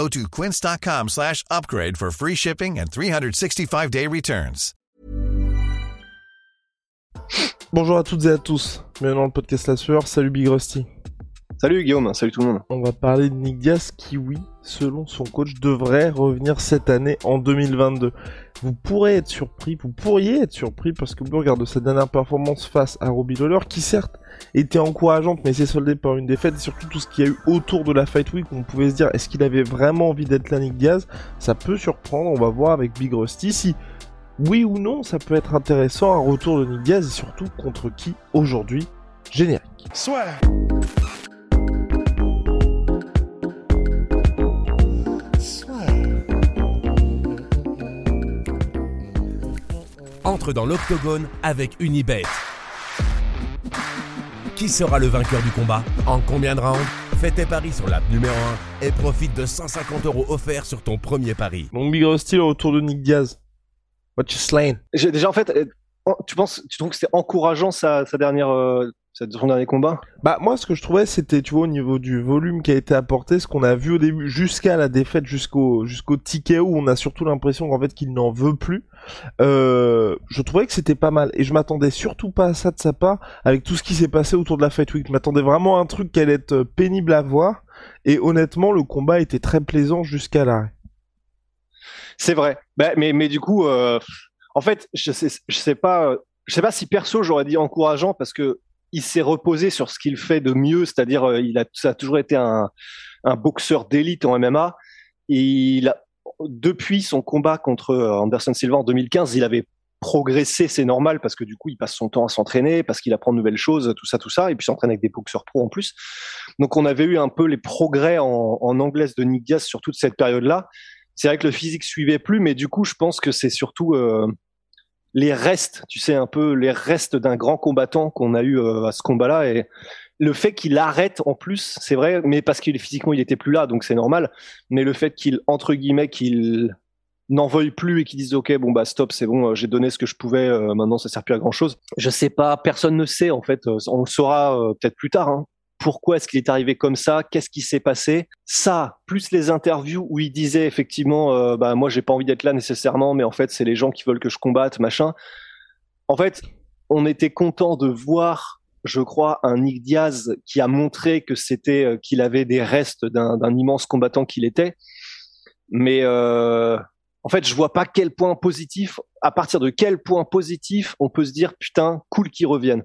Go to quince.com slash upgrade for free shipping and 365-day returns. Bonjour à toutes et à tous, bienvenue dans le podcast La Sueur, salut Big Rusty. Salut Guillaume, salut tout le monde. On va parler de Nick Diaz qui, oui, selon son coach, devrait revenir cette année en 2022. Vous pourrez être surpris, vous pourriez être surpris parce que vous regardez sa dernière performance face à Robbie Lawler qui certes était encourageante mais s'est soldée par une défaite et surtout tout ce qu'il y a eu autour de la Fight Week on pouvait se dire est-ce qu'il avait vraiment envie d'être Nick Diaz Ça peut surprendre, on va voir avec Big Rusty si oui ou non ça peut être intéressant un retour de Nick Diaz et surtout contre qui aujourd'hui? Générique. Soit. Entre dans l'octogone avec Unibet. Qui sera le vainqueur du combat En combien de rounds Fais tes paris sur l'app numéro 1 et profite de 150 euros offerts sur ton premier pari. Donc Big Rusty le retour de Nick Diaz. What you slain J'ai déjà en fait, euh, tu penses, tu trouves que c'était encourageant sa, sa dernière, euh, sa- son dernier combat? Bah moi ce que je trouvais c'était tu vois au niveau du volume qui a été apporté, ce qu'on a vu au début jusqu'à la défaite jusqu'au jusqu'au ticket où on a surtout l'impression qu'en fait qu'il n'en veut plus. Euh, je trouvais que c'était pas mal et je m'attendais surtout pas à ça de sa part avec tout ce qui s'est passé autour de la Fight Week. Je m'attendais vraiment à un truc qui allait être euh, pénible à voir et honnêtement le combat était très plaisant jusqu'à l'arrêt. C'est vrai. Bah, mais, mais du coup, euh, en fait, je sais, je sais pas, je sais pas si perso j'aurais dit encourageant parce que il s'est reposé sur ce qu'il fait de mieux, c'est-à-dire euh, il a, ça a toujours été un, un boxeur d'élite en MMA. Et il a, depuis son combat contre euh, Anderson Silva en 2015, il avait progressé, c'est normal parce que du coup il passe son temps à s'entraîner, parce qu'il apprend de nouvelles choses, tout ça, tout ça, et puis s'entraîne avec des boxeurs pro en plus. Donc on avait eu un peu les progrès en, en anglaise de Nick Diaz sur toute cette période-là. C'est vrai que le physique suivait plus, mais du coup je pense que c'est surtout euh, les restes, tu sais, un peu les restes d'un grand combattant qu'on a eu euh, à ce combat-là. Et le fait qu'il arrête en plus, c'est vrai, mais parce qu'il physiquement il était plus là, donc c'est normal. Mais le fait qu'il, entre guillemets, qu'il n'en veuille plus et qu'il dise ok bon bah stop c'est bon euh, j'ai donné ce que je pouvais euh, maintenant ça sert plus à grand chose je sais pas personne ne sait en fait Euh, on le saura euh, peut-être plus tard hein. Pourquoi est-ce qu'il est arrivé comme ça qu'est-ce qui s'est passé. Ça plus les interviews où il disait effectivement euh, bah moi j'ai pas envie d'être là nécessairement mais en fait c'est les gens qui veulent que je combatte machin. En fait on était content de voir je crois un Nick Diaz qui a montré que c'était euh, qu'il avait des restes d'un immense combattant qu'il était. Mais euh, en fait, je vois pas quel point positif, à partir de quel point positif on peut se dire putain, cool qu'il revienne.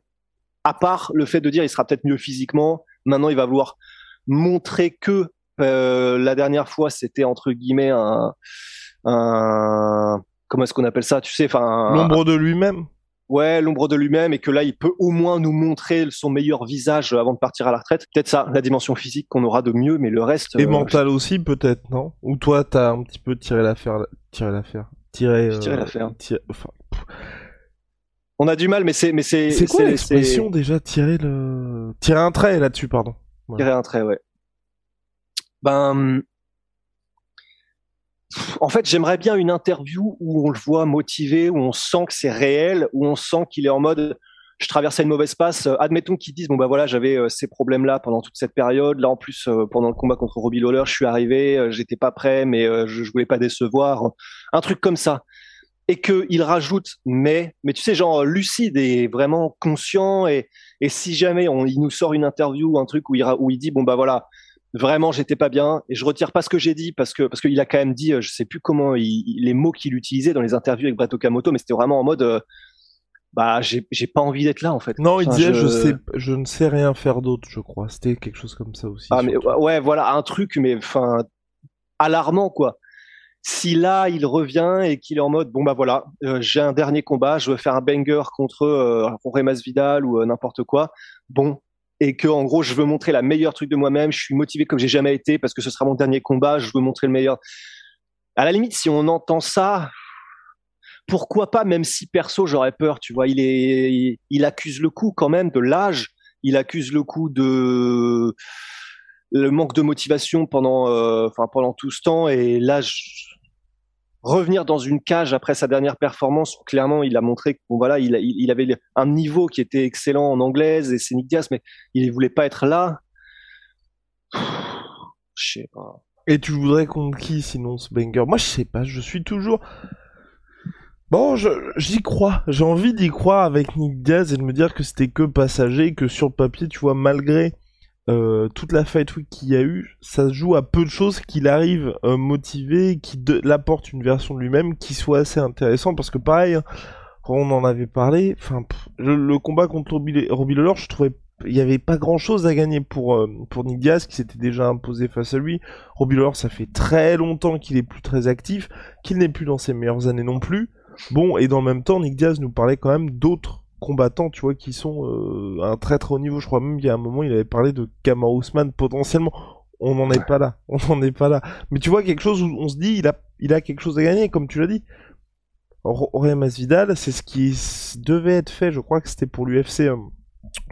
À part le fait de dire il sera peut-être mieux physiquement, maintenant il va vouloir montrer que euh, la dernière fois c'était entre guillemets un, un comment est-ce qu'on appelle ça, tu sais, enfin L'ombre de lui-même. ouais l'ombre de lui-même et que là il peut au moins nous montrer son meilleur visage avant de partir à la retraite. Peut-être ça, la dimension physique qu'on aura de mieux, mais le reste. Et euh, mental aussi peut-être non? Ou toi t'as un petit peu tiré l'affaire tiré l'affaire tiré euh, l'affaire. tiré- enfin, On a du mal, mais c'est mais c'est C'est quoi l'expression déjà tirer le tirer un trait là-dessus pardon. tirer un trait, ouais. Ben, en fait, j'aimerais bien une interview où on le voit motivé, où on sent que c'est réel, où on sent qu'il est en mode je traversais une mauvaise passe. Euh, admettons qu'ils disent bon bah voilà j'avais euh, ces problèmes-là pendant toute cette période. Là en plus euh, pendant le combat contre Robbie Lawler, je suis arrivé, euh, j'étais pas prêt, mais je, je voulais pas décevoir. Un truc comme ça. Et que il rajoute mais mais tu sais genre lucide et vraiment conscient et et si jamais on, il nous sort une interview, un truc où il où il dit bon bah voilà vraiment j'étais pas bien et je retire pas ce que j'ai dit parce que parce qu'il a quand même dit euh, je sais plus comment il, les mots qu'il utilisait dans les interviews avec Brett Okamoto mais c'était vraiment en mode euh, bah j'ai pas envie d'être là en fait. Non, il disait je... sais je ne sais rien faire d'autre, je crois. C'était quelque chose comme ça aussi. Ah mais ouais voilà un truc mais enfin alarmant quoi. Si là il revient et qu'il est en mode bon bah voilà euh, j'ai un dernier combat je veux faire un banger contre euh, Masvidal ou euh, n'importe quoi. Bon. Et que en gros je veux montrer la meilleure truc de moi-même je suis motivé comme j'ai jamais été parce que ce sera mon dernier combat je veux montrer le meilleur. À la limite si on entend ça pourquoi pas, même si perso j'aurais peur, tu vois, il est, il accuse le coup quand même de l'âge, il accuse le coup de le manque de motivation pendant, euh, pendant tout ce temps, et là, revenir dans une cage après sa dernière performance, clairement, il a montré que bon, voilà, il, avait un niveau qui était excellent en anglaise et c'est Nick Diaz, mais il ne voulait pas être là. Je sais pas. Et tu voudrais contre qui sinon ce banger? Moi, je sais pas. Je suis toujours. Bon, j'y crois. J'ai envie d'y croire avec Nick Diaz et de me dire que c'était que passager, que sur le papier, tu vois, malgré euh, toute la fight week qu'il y a eu, ça se joue à peu de choses qu'il arrive euh, motivé, qui l'apporte une version de lui-même qui soit assez intéressant parce que pareil, hein, on en avait parlé, enfin le, combat contre Robbie, je trouvais il n'y avait pas grand chose à gagner pour, euh, Nick qui s'était déjà imposé face à lui. Robbie Lawler, ça fait très longtemps qu'il est plus très actif, qu'il n'est plus dans ses meilleures années non plus. Bon, et dans le même temps, Nick nous parlait quand même d'autres combattants, tu vois, qui sont euh, un très très haut niveau. Je crois même qu'il y a un moment, il avait parlé de Kamar Ousmane potentiellement. On n'en est pas là. On n'en est pas là. Mais tu vois, quelque chose où on se dit, il a, il a quelque chose à gagner, comme tu l'as dit. Aurélien Masvidal, c'est ce qui devait être fait, je crois que c'était pour l'UFC. Euh,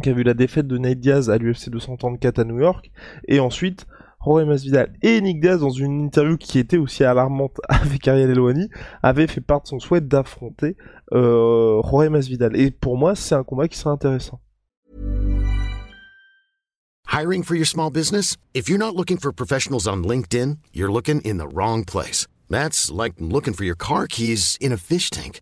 qui a vu la défaite de Nate Diaz à l'UFC 234 à New York, et ensuite Jorge Masvidal et Nick Diaz dans une interview qui était aussi alarmante avec Ariel Elwani avaient fait part de son souhait d'affronter euh, Jorge Masvidal. Et pour moi, c'est un combat qui sera intéressant. Hiring for your small business? If you're not looking for professionals on LinkedIn, you're looking in the wrong place. That's like looking for your car keys in a fish tank.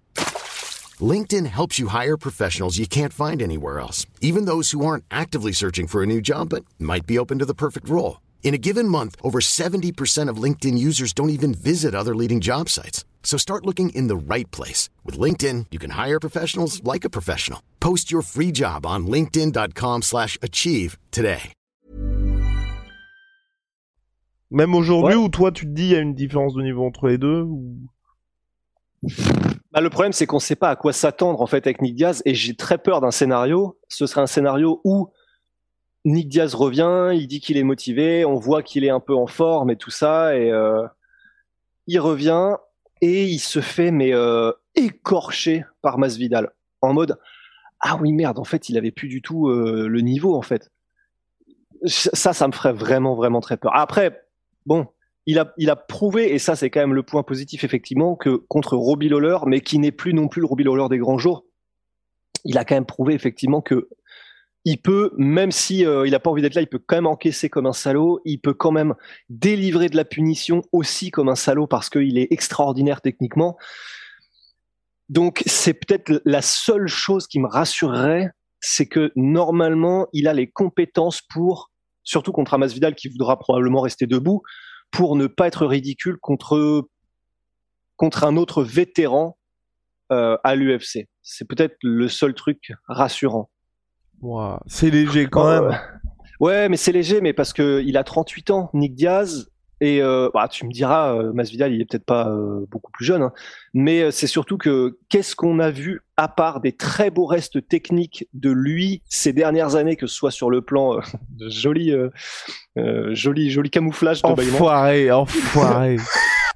LinkedIn helps you hire professionals you can't find anywhere else, even those who aren't actively searching for a new job but might be open to the perfect role. In a given month, over 70% of LinkedIn users don't even visit other leading job sites. So start looking in the right place. With LinkedIn, you can hire professionals like a professional. Post your free job on linkedin.com slash achieve today. Même aujourd'hui ouais. où toi tu te dis il y a une différence de niveau entre les deux ou... Bah, le problème, c'est qu'on ne sait pas à quoi s'attendre en fait avec Nick Diaz, et j'ai très peur d'un scénario. Ce serait un scénario où Nick Diaz revient, il dit qu'il est motivé, on voit qu'il est un peu en forme et tout ça, et euh, il revient et il se fait mais euh, écorcher par Masvidal en mode ah oui merde, en fait, il avait plus du tout euh, le niveau en fait. Ça, ça me ferait vraiment vraiment très peur. Après, bon, il a, il a prouvé, et ça c'est quand même le point positif effectivement, que contre Robbie Lawler, mais qui n'est plus non plus le Robbie Lawler des grands jours, il a quand même prouvé effectivement que il peut, même si euh, il a pas envie d'être là, il peut quand même encaisser comme un salaud, il peut quand même délivrer de la punition aussi comme un salaud parce qu'il est extraordinaire techniquement. Donc c'est peut-être la seule chose qui me rassurerait, c'est que normalement il a les compétences pour, surtout contre Amas Vidal qui voudra probablement rester debout, pour ne pas être ridicule contre contre un autre vétéran euh, à l'UFC. C'est peut-être le seul truc rassurant. Wow, c'est léger quand même. Ouais, mais c'est léger, mais parce que il a 38 ans, Nick Diaz. Et euh, bah, tu me diras, euh, Masvidal, il est peut-être pas euh, beaucoup plus jeune, hein, mais euh, c'est surtout que qu'est-ce qu'on a vu à part des très beaux restes techniques de lui ces dernières années, que ce soit sur le plan euh, de joli, joli, joli camouflage de Enfoiré, enfoiré.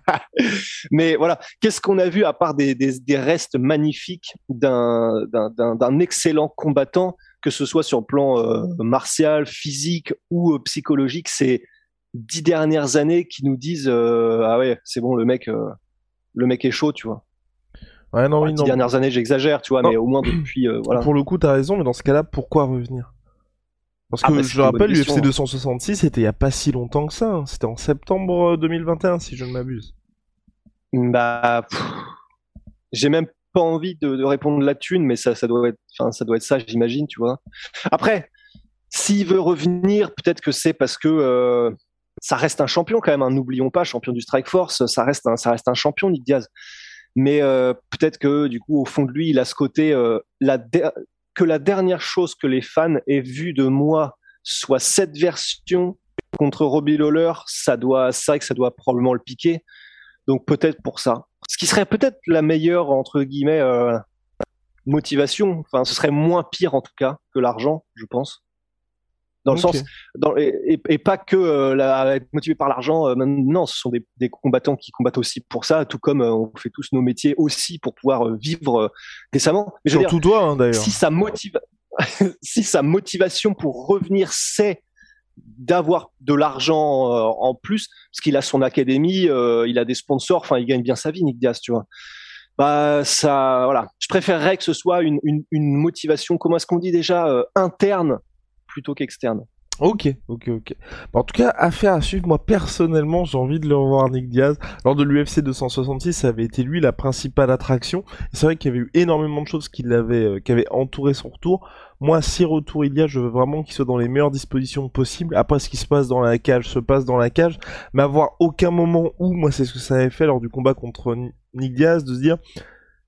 mais voilà, qu'est-ce qu'on a vu à part des, des, des restes magnifiques d'un excellent combattant, que ce soit sur le plan martial, physique ou psychologique, c'est dix dernières années qui nous disent euh, ah ouais c'est bon le mec euh, le mec est chaud tu vois. Ouais non, oui, dix dernières années j'exagère tu vois mais au moins depuis euh, voilà. Pour le coup t'as raison mais dans ce cas-là pourquoi revenir? Parce ah, que bah, je rappelle l'UFC 266 c'était il y a pas si longtemps que ça hein. c'était en septembre 2021 si je ne m'abuse. Bah j'ai même pas envie de, de répondre la thune mais ça ça doit être enfin ça doit être ça j'imagine tu vois après s'il veut revenir, peut-être que c'est parce que ça reste un champion quand même. Hein. N'oublions pas, champion du Strike Force, ça reste un, ça reste un champion, Nick Diaz. Mais euh, peut-être que du coup, au fond de lui, il a ce côté euh, la que la dernière chose que les fans aient vu de moi soit cette version contre Robbie Lawler, ça doit, c'est vrai que ça doit probablement le piquer. Donc peut-être pour ça. Ce qui serait peut-être la meilleure entre guillemets euh, motivation. Enfin, ce serait moins pire en tout cas que l'argent, je pense. dans le sens dans, et, et, pas que euh, être motivé par l'argent. Euh, non, ce sont des, des, combattants qui combattent aussi pour ça, tout comme euh, on fait tous nos métiers aussi pour pouvoir vivre décemment. Mais Surtout toi, hein, d'ailleurs. Si sa motive, si sa motivation pour revenir c'est d'avoir de l'argent en plus, parce qu'il a son académie, il a des sponsors, enfin il gagne bien sa vie, Nick Diaz, tu vois. Bah ça voilà. Je préférerais que ce soit une, une, une motivation comment est-ce qu'on dit déjà euh, interne plutôt qu'externe Ok, ok, ok. Bah, en tout cas, affaire à suivre. Moi, personnellement, j'ai envie de le revoir Nick Diaz. Lors de l'UFC 266, ça avait été lui la principale attraction. C'est vrai qu'il y avait eu énormément de choses qui l'avaient, euh, qui avaient entouré son retour. Moi, si retour il y a, je veux vraiment qu'il soit dans les meilleures dispositions possibles. Après, ce qui se passe dans la cage se passe dans la cage. Mais avoir aucun moment où, moi, c'est ce que ça avait fait lors du combat contre Nick Diaz, de se dire,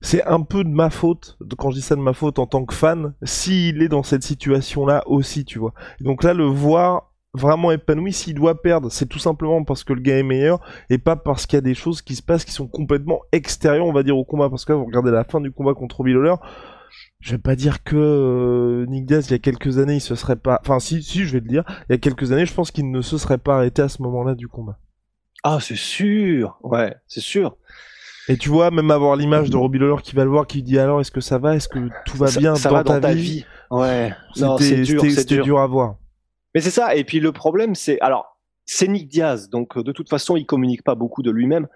c'est un peu de ma faute, quand je dis ça de ma faute en tant que fan, s'il est dans cette situation-là aussi, tu vois. donc là, le voir vraiment épanoui, s'il doit perdre, c'est tout simplement parce que le gars est meilleur et pas parce qu'il y a des choses qui se passent qui sont complètement extérieures, on va dire, au combat. Parce que là, vous regardez la fin du combat contre Robbie je vais pas dire que euh, Nick Diaz, il y a quelques années, il se serait pas... Enfin, si, si, je vais le dire. Il y a quelques années, je pense qu'il ne se serait pas arrêté à ce moment-là du combat. Ah, c'est sûr Ouais, c'est sûr. Et tu vois, même avoir l'image de Robbie Lawler qui va le voir, qui dit alors est-ce que ça va, est-ce que tout va bien ça dans, va ta, dans vie, vie Ouais. C'était dur, dur. dur à voir. Mais c'est ça. Et puis le problème, c'est alors c'est Nick Diaz, donc de toute façon, il communique pas beaucoup de lui-même.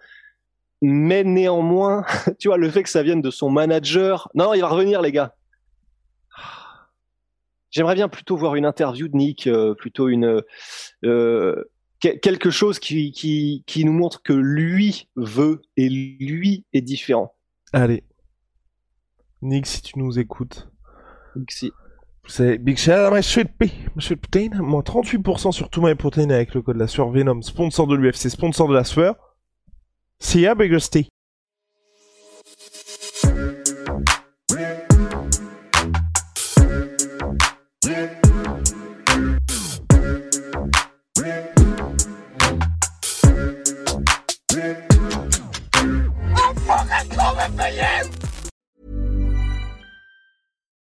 Mais néanmoins, tu vois, le fait que ça vienne de son manager, non, il va revenir, les gars. J'aimerais bien plutôt voir une interview de Nick, euh, plutôt une euh, quelque chose qui, qui, qui nous montre que lui veut et lui est différent. Allez. Nick, si tu nous écoutes. Nixi. C'est Big Shout my sweet pea, sweet protein. Moins 38% sur tout my protein avec le code la sueur Venom, sponsor de l'UFC, sponsor de la sueur. See ya, Bigger